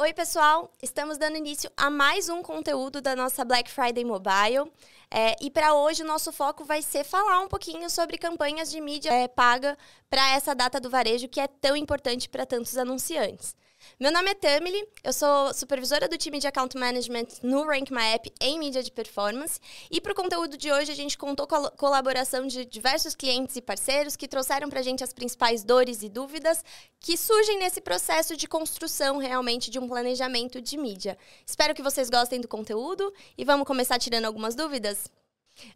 Oi, pessoal! Estamos dando início a mais um conteúdo da nossa Black Friday Mobile. É, e para hoje, o nosso foco vai ser falar um pouquinho sobre campanhas de mídia é, paga para essa data do varejo que é tão importante para tantos anunciantes. Meu nome é Tamily, eu sou supervisora do time de Account Management no Rank My App em mídia de performance. E para o conteúdo de hoje, a gente contou com a colaboração de diversos clientes e parceiros que trouxeram para a gente as principais dores e dúvidas que surgem nesse processo de construção realmente de um planejamento de mídia. Espero que vocês gostem do conteúdo e vamos começar tirando algumas dúvidas?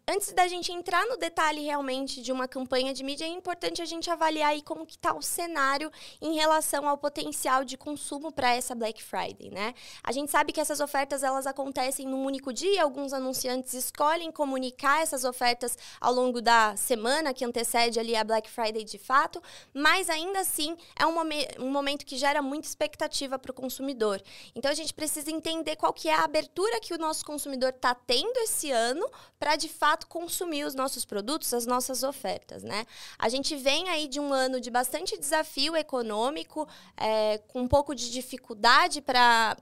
Antes da gente entrar no detalhe realmente de uma campanha de mídia, é importante a gente avaliar aí como que está o cenário em relação ao potencial de consumo para essa Black Friday, né? A gente sabe que essas ofertas elas acontecem num único dia, alguns anunciantes escolhem comunicar essas ofertas ao longo da semana que antecede ali a Black Friday de fato, mas ainda assim é um, momen um momento que gera muita expectativa para o consumidor. Então a gente precisa entender qual que é a abertura que o nosso consumidor está tendo esse ano para de fato consumir os nossos produtos, as nossas ofertas, né? A gente vem aí de um ano de bastante desafio econômico, é, com um pouco de dificuldade para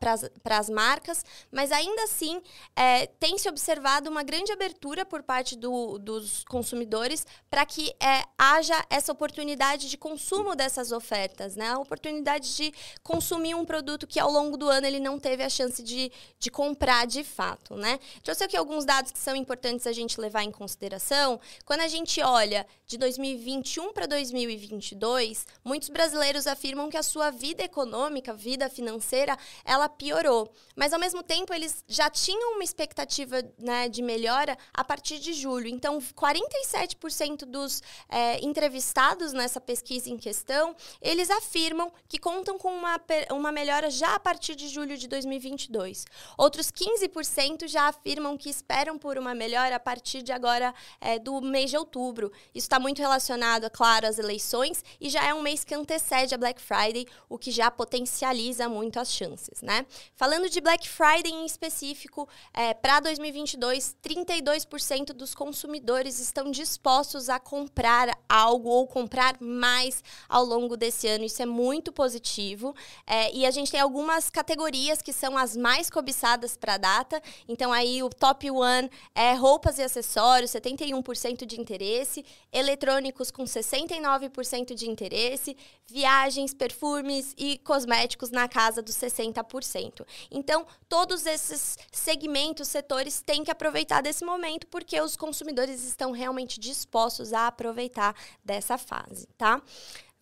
as marcas, mas ainda assim é, tem se observado uma grande abertura por parte do, dos consumidores para que é, haja essa oportunidade de consumo dessas ofertas, né? A oportunidade de consumir um produto que ao longo do ano ele não teve a chance de, de comprar de fato, né? Trouxe aqui alguns dados que são importantes a gente gente levar em consideração, quando a gente olha de 2021 para 2022, muitos brasileiros afirmam que a sua vida econômica, vida financeira, ela piorou. Mas ao mesmo tempo, eles já tinham uma expectativa né, de melhora a partir de julho. Então, 47% dos é, entrevistados nessa pesquisa em questão, eles afirmam que contam com uma, uma melhora já a partir de julho de 2022. Outros 15% já afirmam que esperam por uma melhora a partir de agora é, do mês de outubro. Isso está muito relacionado, é claro, às eleições e já é um mês que antecede a Black Friday, o que já potencializa muito as chances, né? Falando de Black Friday em específico, é, para 2022, 32% dos consumidores estão dispostos a comprar algo ou comprar mais ao longo desse ano. Isso é muito positivo. É, e a gente tem algumas categorias que são as mais cobiçadas para a data. Então, aí o top one é roupas e acessórios, 71% de interesse, eletrônicos com 69% de interesse, viagens, perfumes e cosméticos na casa dos 60%. Então, todos esses segmentos, setores têm que aproveitar desse momento porque os consumidores estão realmente dispostos a aproveitar dessa fase, tá?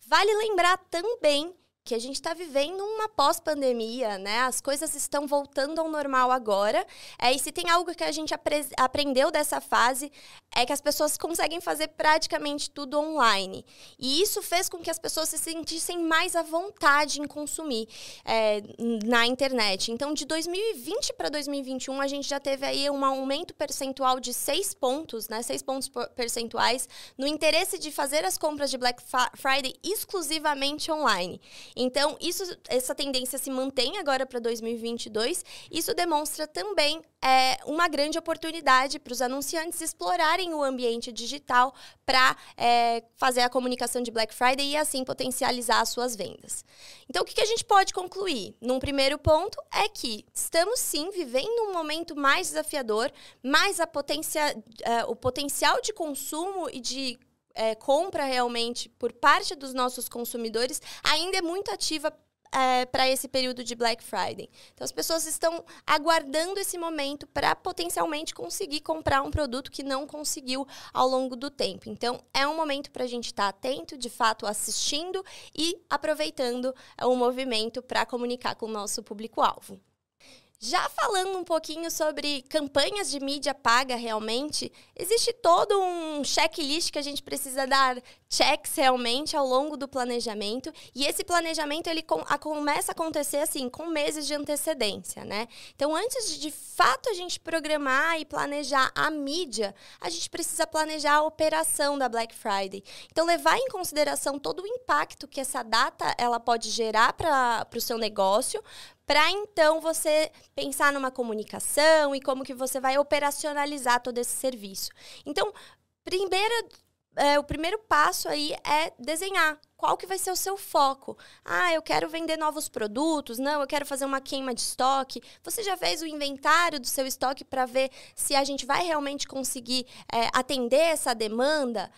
Vale lembrar também que a gente está vivendo uma pós-pandemia, né? As coisas estão voltando ao normal agora. É, e se tem algo que a gente apre aprendeu dessa fase, é que as pessoas conseguem fazer praticamente tudo online. E isso fez com que as pessoas se sentissem mais à vontade em consumir é, na internet. Então, de 2020 para 2021, a gente já teve aí um aumento percentual de 6 pontos, né? 6 pontos percentuais no interesse de fazer as compras de Black Friday exclusivamente online. Então, isso, essa tendência se mantém agora para 2022. Isso demonstra também é, uma grande oportunidade para os anunciantes explorarem o ambiente digital para é, fazer a comunicação de Black Friday e assim potencializar as suas vendas. Então, o que, que a gente pode concluir? Num primeiro ponto é que estamos sim vivendo um momento mais desafiador, mas a potencia, é, o potencial de consumo e de é, compra realmente por parte dos nossos consumidores ainda é muito ativa é, para esse período de Black Friday. Então, as pessoas estão aguardando esse momento para potencialmente conseguir comprar um produto que não conseguiu ao longo do tempo. Então, é um momento para a gente estar tá atento, de fato, assistindo e aproveitando o movimento para comunicar com o nosso público-alvo. Já falando um pouquinho sobre campanhas de mídia paga realmente, existe todo um checklist que a gente precisa dar checks realmente ao longo do planejamento, e esse planejamento ele com, a, começa a acontecer assim com meses de antecedência, né? Então, antes de de fato a gente programar e planejar a mídia, a gente precisa planejar a operação da Black Friday. Então, levar em consideração todo o impacto que essa data ela pode gerar para o seu negócio, para então você pensar numa comunicação e como que você vai operacionalizar todo esse serviço. Então, primeira é, o primeiro passo aí é desenhar qual que vai ser o seu foco. Ah, eu quero vender novos produtos, não, eu quero fazer uma queima de estoque. Você já fez o inventário do seu estoque para ver se a gente vai realmente conseguir é, atender essa demanda?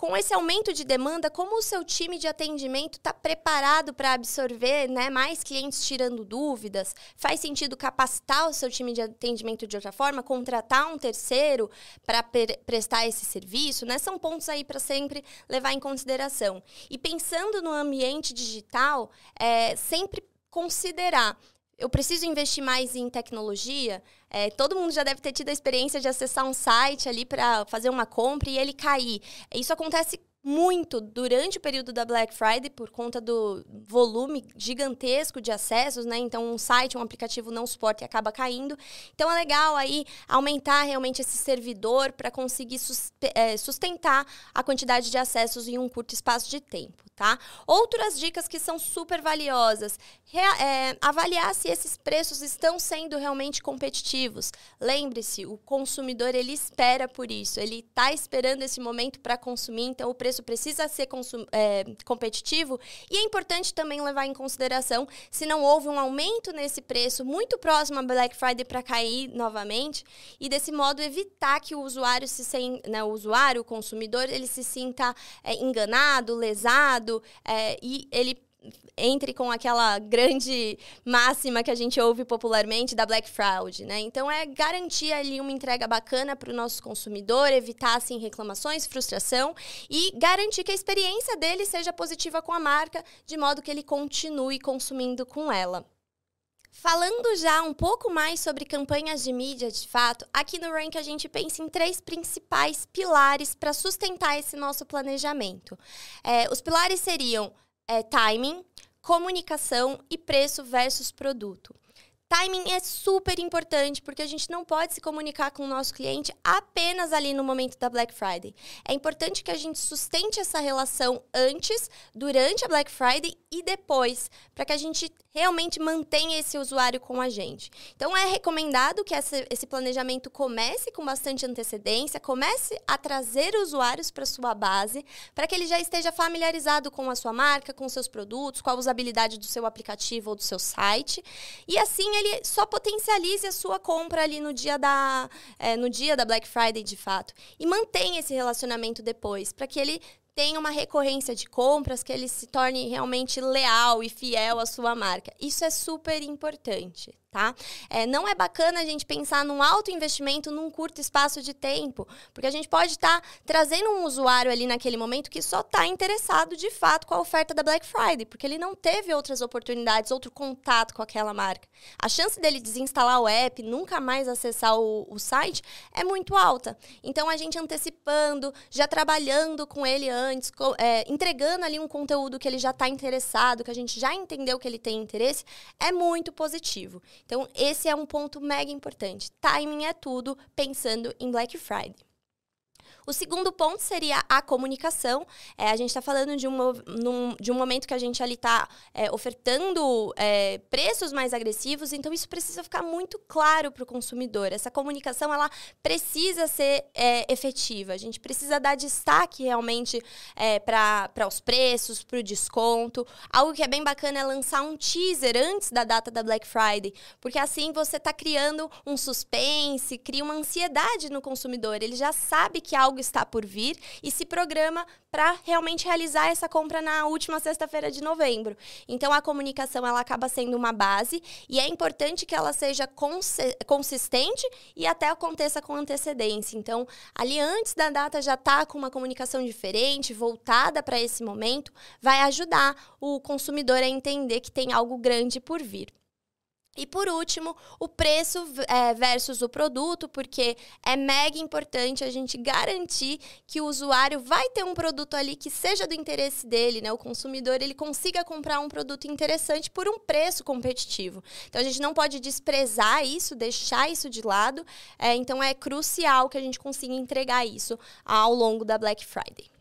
Com esse aumento de demanda, como o seu time de atendimento está preparado para absorver né, mais clientes tirando dúvidas? Faz sentido capacitar o seu time de atendimento de outra forma, contratar um terceiro para prestar esse serviço? Né? São pontos aí para sempre levar em consideração. E pensando no ambiente digital, é, sempre considerar eu preciso investir mais em tecnologia. É, todo mundo já deve ter tido a experiência de acessar um site ali para fazer uma compra e ele cair. Isso acontece muito durante o período da Black Friday por conta do volume gigantesco de acessos, né? Então, um site, um aplicativo não suporta e acaba caindo. Então, é legal aí aumentar realmente esse servidor para conseguir é, sustentar a quantidade de acessos em um curto espaço de tempo, tá? Outras dicas que são super valiosas. É, avaliar se esses preços estão sendo realmente competitivos. Lembre-se, o consumidor, ele espera por isso. Ele está esperando esse momento para consumir, então o preço preço precisa ser é, competitivo e é importante também levar em consideração se não houve um aumento nesse preço muito próximo a Black Friday para cair novamente e desse modo evitar que o usuário se sem, né, o usuário, o consumidor, ele se sinta é, enganado, lesado é, e ele entre com aquela grande máxima que a gente ouve popularmente da Black Fraud, né? Então é garantir ali uma entrega bacana para o nosso consumidor, evitar assim reclamações, frustração e garantir que a experiência dele seja positiva com a marca, de modo que ele continue consumindo com ela. Falando já um pouco mais sobre campanhas de mídia, de fato, aqui no Rank a gente pensa em três principais pilares para sustentar esse nosso planejamento. É, os pilares seriam é, timing, comunicação e preço versus produto. Timing é super importante porque a gente não pode se comunicar com o nosso cliente apenas ali no momento da Black Friday. É importante que a gente sustente essa relação antes, durante a Black Friday e depois, para que a gente realmente mantenha esse usuário com a gente. Então, é recomendado que esse planejamento comece com bastante antecedência, comece a trazer usuários para sua base, para que ele já esteja familiarizado com a sua marca, com seus produtos, com a usabilidade do seu aplicativo ou do seu site. E assim, ele só potencialize a sua compra ali no dia da, é, no dia da Black Friday, de fato. E mantenha esse relacionamento depois, para que ele tenha uma recorrência de compras, que ele se torne realmente leal e fiel à sua marca. Isso é super importante tá? É, não é bacana a gente pensar num alto investimento num curto espaço de tempo, porque a gente pode estar tá trazendo um usuário ali naquele momento que só está interessado de fato com a oferta da Black Friday, porque ele não teve outras oportunidades, outro contato com aquela marca. A chance dele desinstalar o app, nunca mais acessar o, o site, é muito alta. Então a gente antecipando, já trabalhando com ele antes, é, entregando ali um conteúdo que ele já está interessado, que a gente já entendeu que ele tem interesse, é muito positivo. Então, esse é um ponto mega importante. Timing é tudo pensando em Black Friday. O segundo ponto seria a comunicação. É, a gente está falando de um, num, de um momento que a gente ali está é, ofertando é, preços mais agressivos, então isso precisa ficar muito claro para o consumidor. Essa comunicação ela precisa ser é, efetiva. A gente precisa dar destaque realmente é, para os preços, para o desconto. Algo que é bem bacana é lançar um teaser antes da data da Black Friday, porque assim você está criando um suspense, cria uma ansiedade no consumidor. Ele já sabe que algo está por vir e se programa para realmente realizar essa compra na última sexta-feira de novembro. Então a comunicação ela acaba sendo uma base e é importante que ela seja consistente e até aconteça com antecedência. Então, ali antes da data já tá com uma comunicação diferente, voltada para esse momento, vai ajudar o consumidor a entender que tem algo grande por vir. E por último, o preço é, versus o produto, porque é mega importante a gente garantir que o usuário vai ter um produto ali que seja do interesse dele, né? O consumidor ele consiga comprar um produto interessante por um preço competitivo. Então a gente não pode desprezar isso, deixar isso de lado. É, então é crucial que a gente consiga entregar isso ao longo da Black Friday.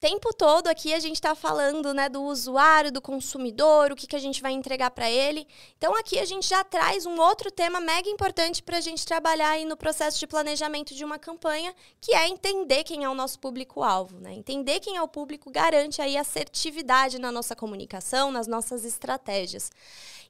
Tempo todo aqui a gente está falando né, do usuário, do consumidor, o que, que a gente vai entregar para ele. Então, aqui a gente já traz um outro tema mega importante para a gente trabalhar aí no processo de planejamento de uma campanha, que é entender quem é o nosso público-alvo. Né? Entender quem é o público garante aí assertividade na nossa comunicação, nas nossas estratégias.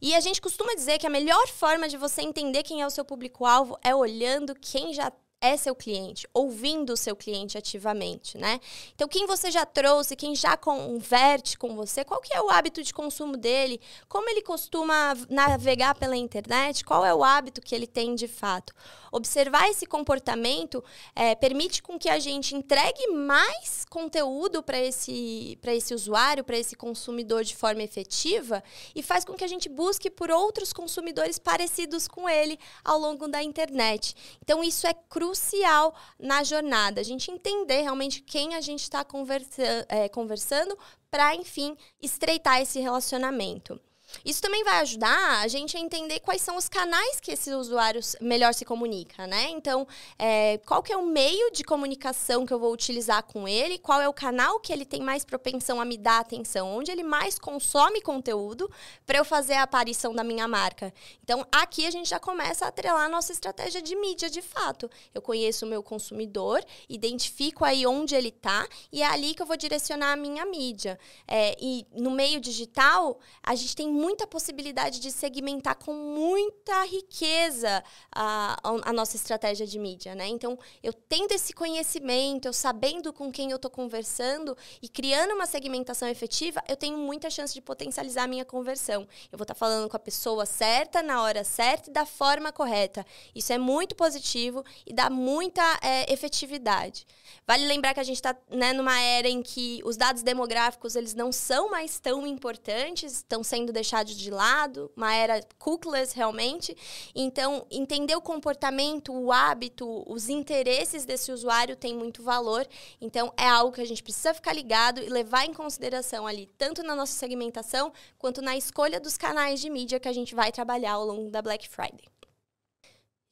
E a gente costuma dizer que a melhor forma de você entender quem é o seu público-alvo é olhando quem já é seu cliente, ouvindo o seu cliente ativamente, né? Então, quem você já trouxe, quem já converte com você, qual que é o hábito de consumo dele, como ele costuma navegar pela internet, qual é o hábito que ele tem de fato. Observar esse comportamento é, permite com que a gente entregue mais conteúdo para esse, esse usuário, para esse consumidor de forma efetiva e faz com que a gente busque por outros consumidores parecidos com ele ao longo da internet. Então, isso é crucial crucial na jornada. A gente entender realmente quem a gente está conversa é, conversando para, enfim, estreitar esse relacionamento. Isso também vai ajudar a gente a entender quais são os canais que esse usuário melhor se comunica, né? Então, é, qual que é o meio de comunicação que eu vou utilizar com ele, qual é o canal que ele tem mais propensão a me dar atenção, onde ele mais consome conteúdo para eu fazer a aparição da minha marca. Então, aqui a gente já começa a atrelar a nossa estratégia de mídia de fato. Eu conheço o meu consumidor, identifico aí onde ele está e é ali que eu vou direcionar a minha mídia. É, e no meio digital, a gente tem muita possibilidade de segmentar com muita riqueza a, a, nossa estratégia de mídia, né? Então, eu tendo esse conhecimento, eu sabendo com quem eu estou conversando e criando uma segmentação efetiva, eu tenho muita chance de potencializar a minha conversão. Eu vou estar tá falando com a pessoa certa, na hora certa e da forma correta. Isso é muito positivo e dá muita é, efetividade. Vale lembrar que a gente está né, numa era em que os dados demográficos eles não são mais tão importantes, estão sendo deixados deixados de lado, uma era cookless realmente. Então, entender o comportamento, o hábito, os interesses desse usuário tem muito valor. Então, é algo que a gente precisa ficar ligado e levar em consideração ali, tanto na nossa segmentação, quanto na escolha dos canais de mídia que a gente vai trabalhar ao longo da Black Friday.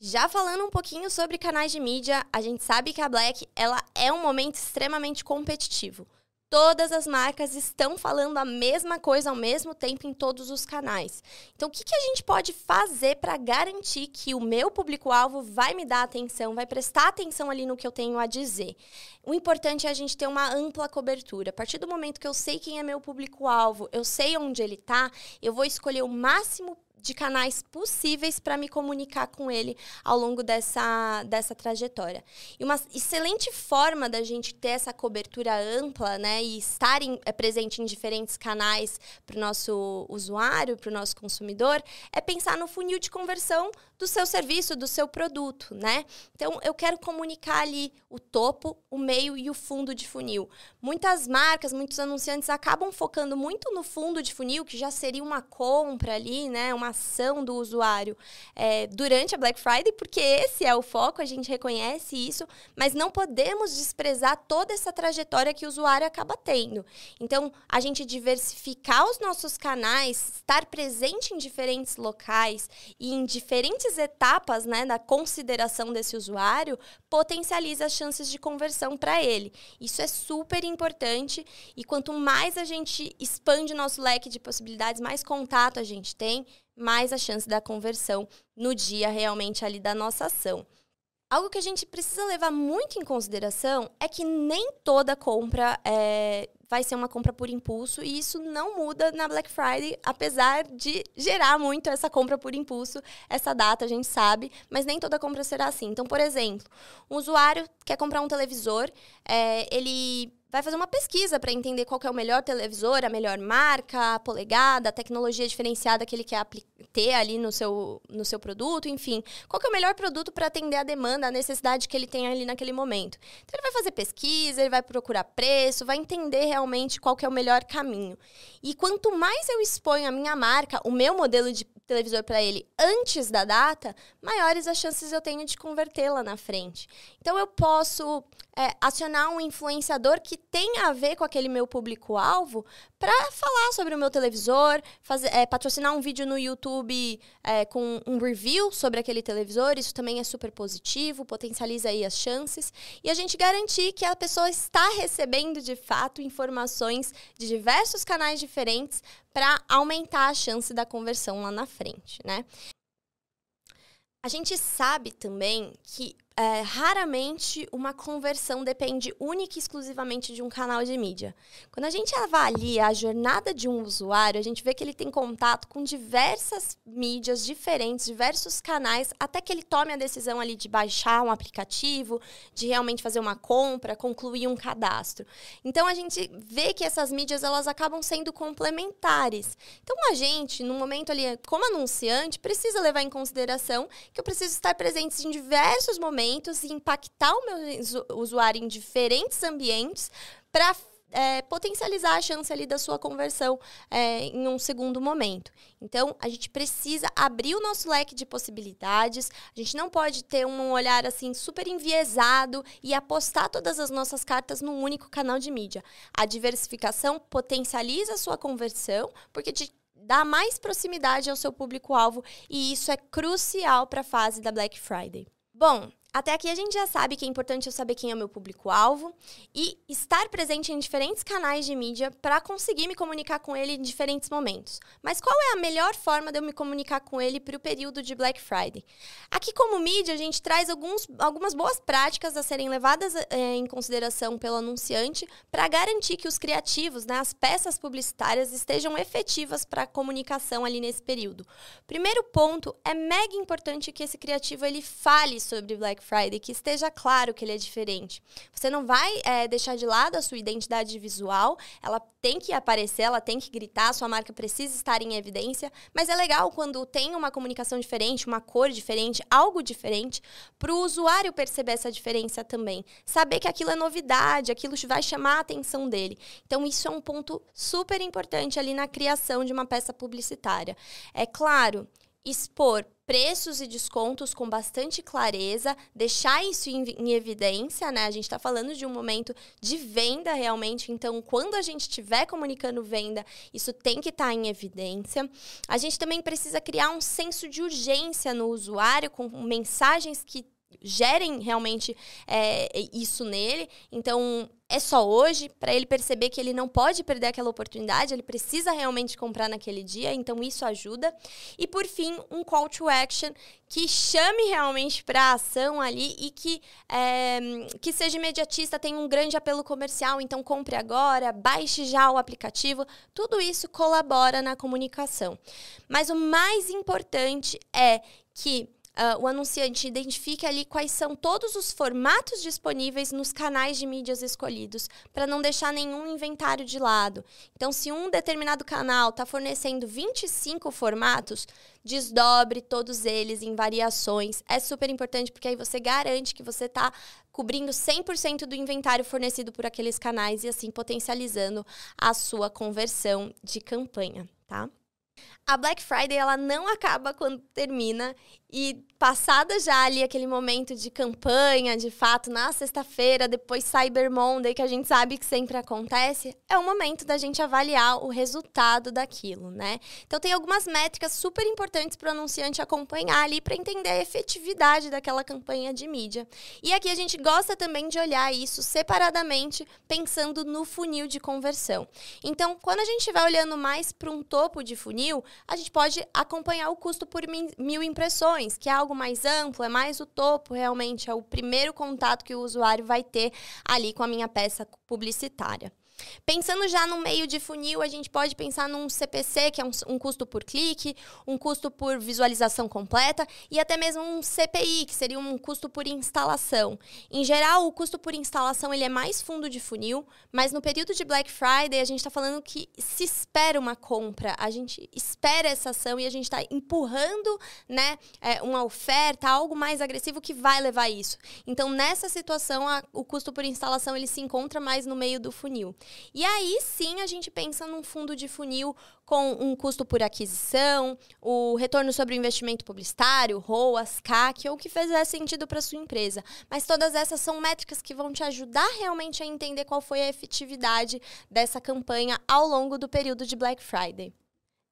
Já falando um pouquinho sobre canais de mídia, a gente sabe que a Black ela é um momento extremamente competitivo todas as marcas estão falando a mesma coisa ao mesmo tempo em todos os canais. Então, o que, que a gente pode fazer para garantir que o meu público-alvo vai me dar atenção, vai prestar atenção ali no que eu tenho a dizer? O importante é a gente ter uma ampla cobertura. A partir do momento que eu sei quem é meu público-alvo, eu sei onde ele está, eu vou escolher o máximo de canais possíveis para me comunicar com ele ao longo dessa, dessa trajetória. E uma excelente forma da gente ter essa cobertura ampla né, e estar em, é, presente em diferentes canais para o nosso usuário, para o nosso consumidor, é pensar no funil de conversão do seu serviço, do seu produto. Né? Então, eu quero comunicar ali o topo, o meio e o fundo de funil. Muitas marcas, muitos anunciantes acabam focando muito no fundo de funil, que já seria uma compra ali, né, uma informação do usuário é, durante a Black Friday, porque esse é o foco, a gente reconhece isso, mas não podemos desprezar toda essa trajetória que o usuário acaba tendo. Então, a gente diversificar os nossos canais, estar presente em diferentes locais e em diferentes etapas né, da consideração desse usuário, potencializa as chances de conversão para ele. Isso é super importante e quanto mais a gente expande nosso leque de possibilidades, mais contato a gente tem, mais a chance da conversão no dia realmente ali da nossa ação. Algo que a gente precisa levar muito em consideração é que nem toda compra é, vai ser uma compra por impulso e isso não muda na Black Friday, apesar de gerar muito essa compra por impulso, essa data a gente sabe, mas nem toda compra será assim. Então, por exemplo, um usuário quer comprar um televisor, é, ele vai fazer uma pesquisa para entender qual é o melhor televisor, a melhor marca, a polegada, a tecnologia diferenciada que ele quer ter ali no seu, no seu produto, enfim. Qual é o melhor produto para atender a demanda, a necessidade que ele tem ali naquele momento. Então, ele vai fazer pesquisa, ele vai procurar preço, vai entender realmente qual é o melhor caminho. E quanto mais eu exponho a minha marca, o meu modelo de televisor para ele antes da data, maiores as chances eu tenho de convertê-la na frente. Então eu posso é, acionar um influenciador que tem a ver com aquele meu público-alvo para falar sobre o meu televisor, fazer, é, patrocinar um vídeo no YouTube é, com um review sobre aquele televisor. Isso também é super positivo, potencializa aí as chances. E a gente garantir que a pessoa está recebendo de fato informações de diversos canais diferentes para aumentar a chance da conversão lá na frente, né? A gente sabe também que é, raramente uma conversão depende única e exclusivamente de um canal de mídia. Quando a gente avalia a jornada de um usuário, a gente vê que ele tem contato com diversas mídias diferentes, diversos canais, até que ele tome a decisão ali de baixar um aplicativo, de realmente fazer uma compra, concluir um cadastro. Então a gente vê que essas mídias elas acabam sendo complementares. Então a gente, no momento ali, como anunciante, precisa levar em consideração que eu preciso estar presente em diversos momentos e impactar o meu usuário em diferentes ambientes para é, potencializar a chance ali da sua conversão é, em um segundo momento. Então, a gente precisa abrir o nosso leque de possibilidades. A gente não pode ter um olhar assim super enviesado e apostar todas as nossas cartas num único canal de mídia. A diversificação potencializa a sua conversão, porque te dá mais proximidade ao seu público-alvo e isso é crucial para a fase da Black Friday. Bom, até aqui a gente já sabe que é importante eu saber quem é meu público-alvo e estar presente em diferentes canais de mídia para conseguir me comunicar com ele em diferentes momentos. Mas qual é a melhor forma de eu me comunicar com ele para o período de Black Friday? Aqui, como mídia, a gente traz alguns, algumas boas práticas a serem levadas é, em consideração pelo anunciante para garantir que os criativos, né, as peças publicitárias, estejam efetivas para a comunicação ali nesse período. Primeiro ponto, é mega importante que esse criativo ele fale sobre Black Black Friday, que esteja claro que ele é diferente. Você não vai é, deixar de lado a sua identidade visual, ela tem que aparecer, ela tem que gritar, sua marca precisa estar em evidência, mas é legal quando tem uma comunicação diferente, uma cor diferente, algo diferente, para o usuário perceber essa diferença também. Saber que aquilo é novidade, aquilo vai chamar a atenção dele. Então, isso é um ponto super importante ali na criação de uma peça publicitária. É claro, expor preços e descontos com bastante clareza, deixar isso em, em evidência, né? A gente está falando de um momento de venda realmente, então quando a gente estiver comunicando venda, isso tem que estar tá em evidência. A gente também precisa criar um senso de urgência no usuário com mensagens que gerem realmente é, isso nele. Então, é só hoje, para ele perceber que ele não pode perder aquela oportunidade, ele precisa realmente comprar naquele dia, então isso ajuda. E por fim, um call to action que chame realmente para a ação ali e que, é, que seja imediatista, tenha um grande apelo comercial, então compre agora, baixe já o aplicativo, tudo isso colabora na comunicação. Mas o mais importante é que uh, o anunciante identifique ali quais são todos os formatos disponíveis nos canais de mídias escolhidos, para não deixar nenhum inventário de lado. Então, se um determinado canal está fornecendo 25 formatos, desdobre todos eles em variações. É super importante porque aí você garante que você está cobrindo 100% do inventário fornecido por aqueles canais e assim potencializando a sua conversão de campanha, tá? A Black Friday ela não acaba quando termina e passada já ali aquele momento de campanha, de fato, na sexta-feira, depois Cyber Monday, que a gente sabe que sempre acontece, é o momento da gente avaliar o resultado daquilo, né? Então tem algumas métricas super importantes para o anunciante acompanhar ali para entender a efetividade daquela campanha de mídia. E aqui a gente gosta também de olhar isso separadamente, pensando no funil de conversão. Então, quando a gente estiver olhando mais para um topo de funil, a gente pode acompanhar o custo por mil impressões, que é algo mais amplo, é mais o topo, realmente, é o primeiro contato que o usuário vai ter ali com a minha peça publicitária. Pensando já no meio de funil, a gente pode pensar num CPC, que é um, um, custo por clique, um custo por visualização completa e até mesmo um CPI, que seria um custo por instalação. Em geral, o custo por instalação ele é mais fundo de funil, mas no período de Black Friday a gente está falando que se espera uma compra, a gente espera essa ação e a gente está empurrando né, é, uma oferta, algo mais agressivo que vai levar isso. Então, nessa situação, a, o custo por instalação ele se encontra mais no meio do funil. E aí sim a gente pensa num fundo de funil com um custo por aquisição, o retorno sobre o investimento publicitário, ROAS, CAC, ou o que fizer sentido para sua empresa. Mas todas essas são métricas que vão te ajudar realmente a entender qual foi a efetividade dessa campanha ao longo do período de Black Friday.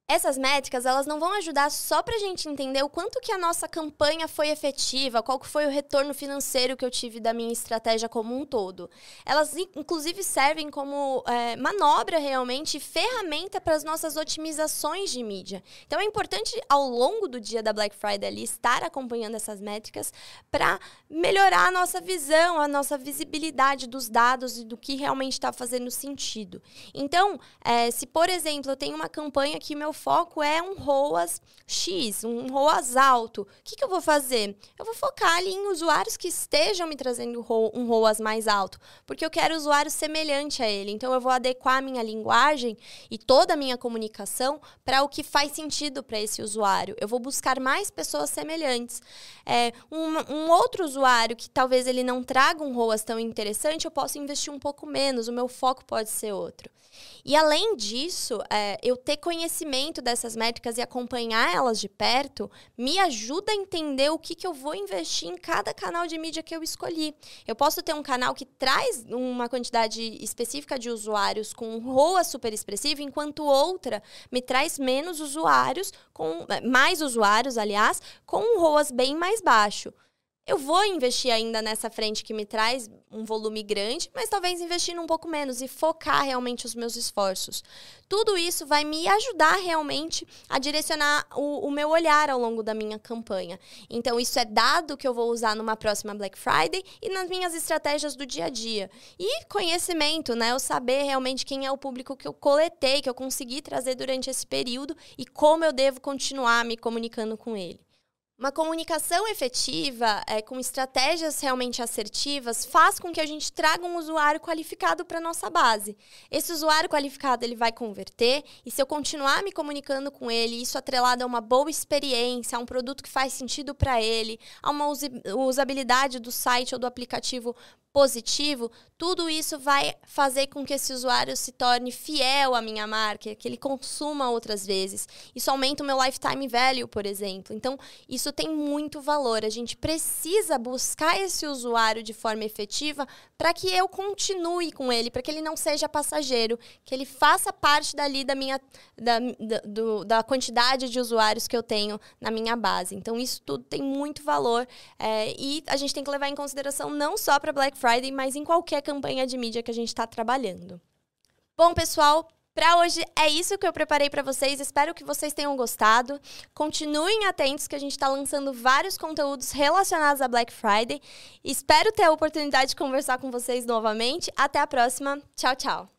Essas métricas, elas não vão ajudar só para a gente entender o quanto que a nossa campanha foi efetiva, qual que foi o retorno financeiro que eu tive da minha estratégia como um todo. Elas, inclusive, servem como é, manobra realmente, ferramenta para as nossas otimizações de mídia. Então, é importante, ao longo do dia da Black Friday ali, estar acompanhando essas métricas para melhorar a nossa visão, a nossa visibilidade dos dados e do que realmente está fazendo sentido. Então, é, se, por exemplo, eu tenho uma campanha que meu foco é um ROAS X, um ROAS alto. O que, que eu vou fazer? Eu vou focar ali em usuários que estejam me trazendo um ROAS mais alto, porque eu quero usuário semelhante a ele. Então, eu vou adequar a minha linguagem e toda a minha comunicação para o que faz sentido para esse usuário. Eu vou buscar mais pessoas semelhantes. É, um, um outro usuário que talvez ele não traga um ROAS tão interessante, eu posso investir um pouco menos, o meu foco pode ser outro. E além disso, é, eu ter conhecimento dessas métricas e acompanhar elas de perto me ajuda a entender o que, que eu vou investir em cada canal de mídia que eu escolhi. Eu posso ter um canal que traz uma quantidade específica de usuários com um ROA super expressivo, enquanto outra me traz menos usuários, com mais usuários, aliás, com um ROAS bem mais baixo eu vou investir ainda nessa frente que me traz um volume grande, mas talvez investindo um pouco menos e focar realmente os meus esforços. Tudo isso vai me ajudar realmente a direcionar o, o meu olhar ao longo da minha campanha. Então, isso é dado que eu vou usar numa próxima Black Friday e nas minhas estratégias do dia a dia. E conhecimento, né? Eu saber realmente quem é o público que eu coletei, que eu consegui trazer durante esse período e como eu devo continuar me comunicando com ele. Uma comunicação efetiva, é, com estratégias realmente assertivas, faz com que a gente traga um usuário qualificado para nossa base. Esse usuário qualificado ele vai converter, e se eu continuar me comunicando com ele, isso atrelado a uma boa experiência, a um produto que faz sentido para ele, a uma usabilidade do site ou do aplicativo positivo, tudo isso vai fazer com que esse usuário se torne fiel à minha marca, que ele consuma outras vezes. Isso aumenta o meu lifetime value, por exemplo. Então, isso tem muito valor. A gente precisa buscar esse usuário de forma efetiva para que eu continue com ele, para que ele não seja passageiro, que ele faça parte dali da minha da, da, do, da quantidade de usuários que eu tenho na minha base. Então, isso tudo tem muito valor é, e a gente tem que levar em consideração não só para Black Friday, Friday, mas em qualquer campanha de mídia que a gente está trabalhando. Bom, pessoal, para hoje é isso que eu preparei para vocês. Espero que vocês tenham gostado. Continuem atentos que a gente está lançando vários conteúdos relacionados a Black Friday. Espero ter a oportunidade de conversar com vocês novamente. Até a próxima. Tchau, tchau.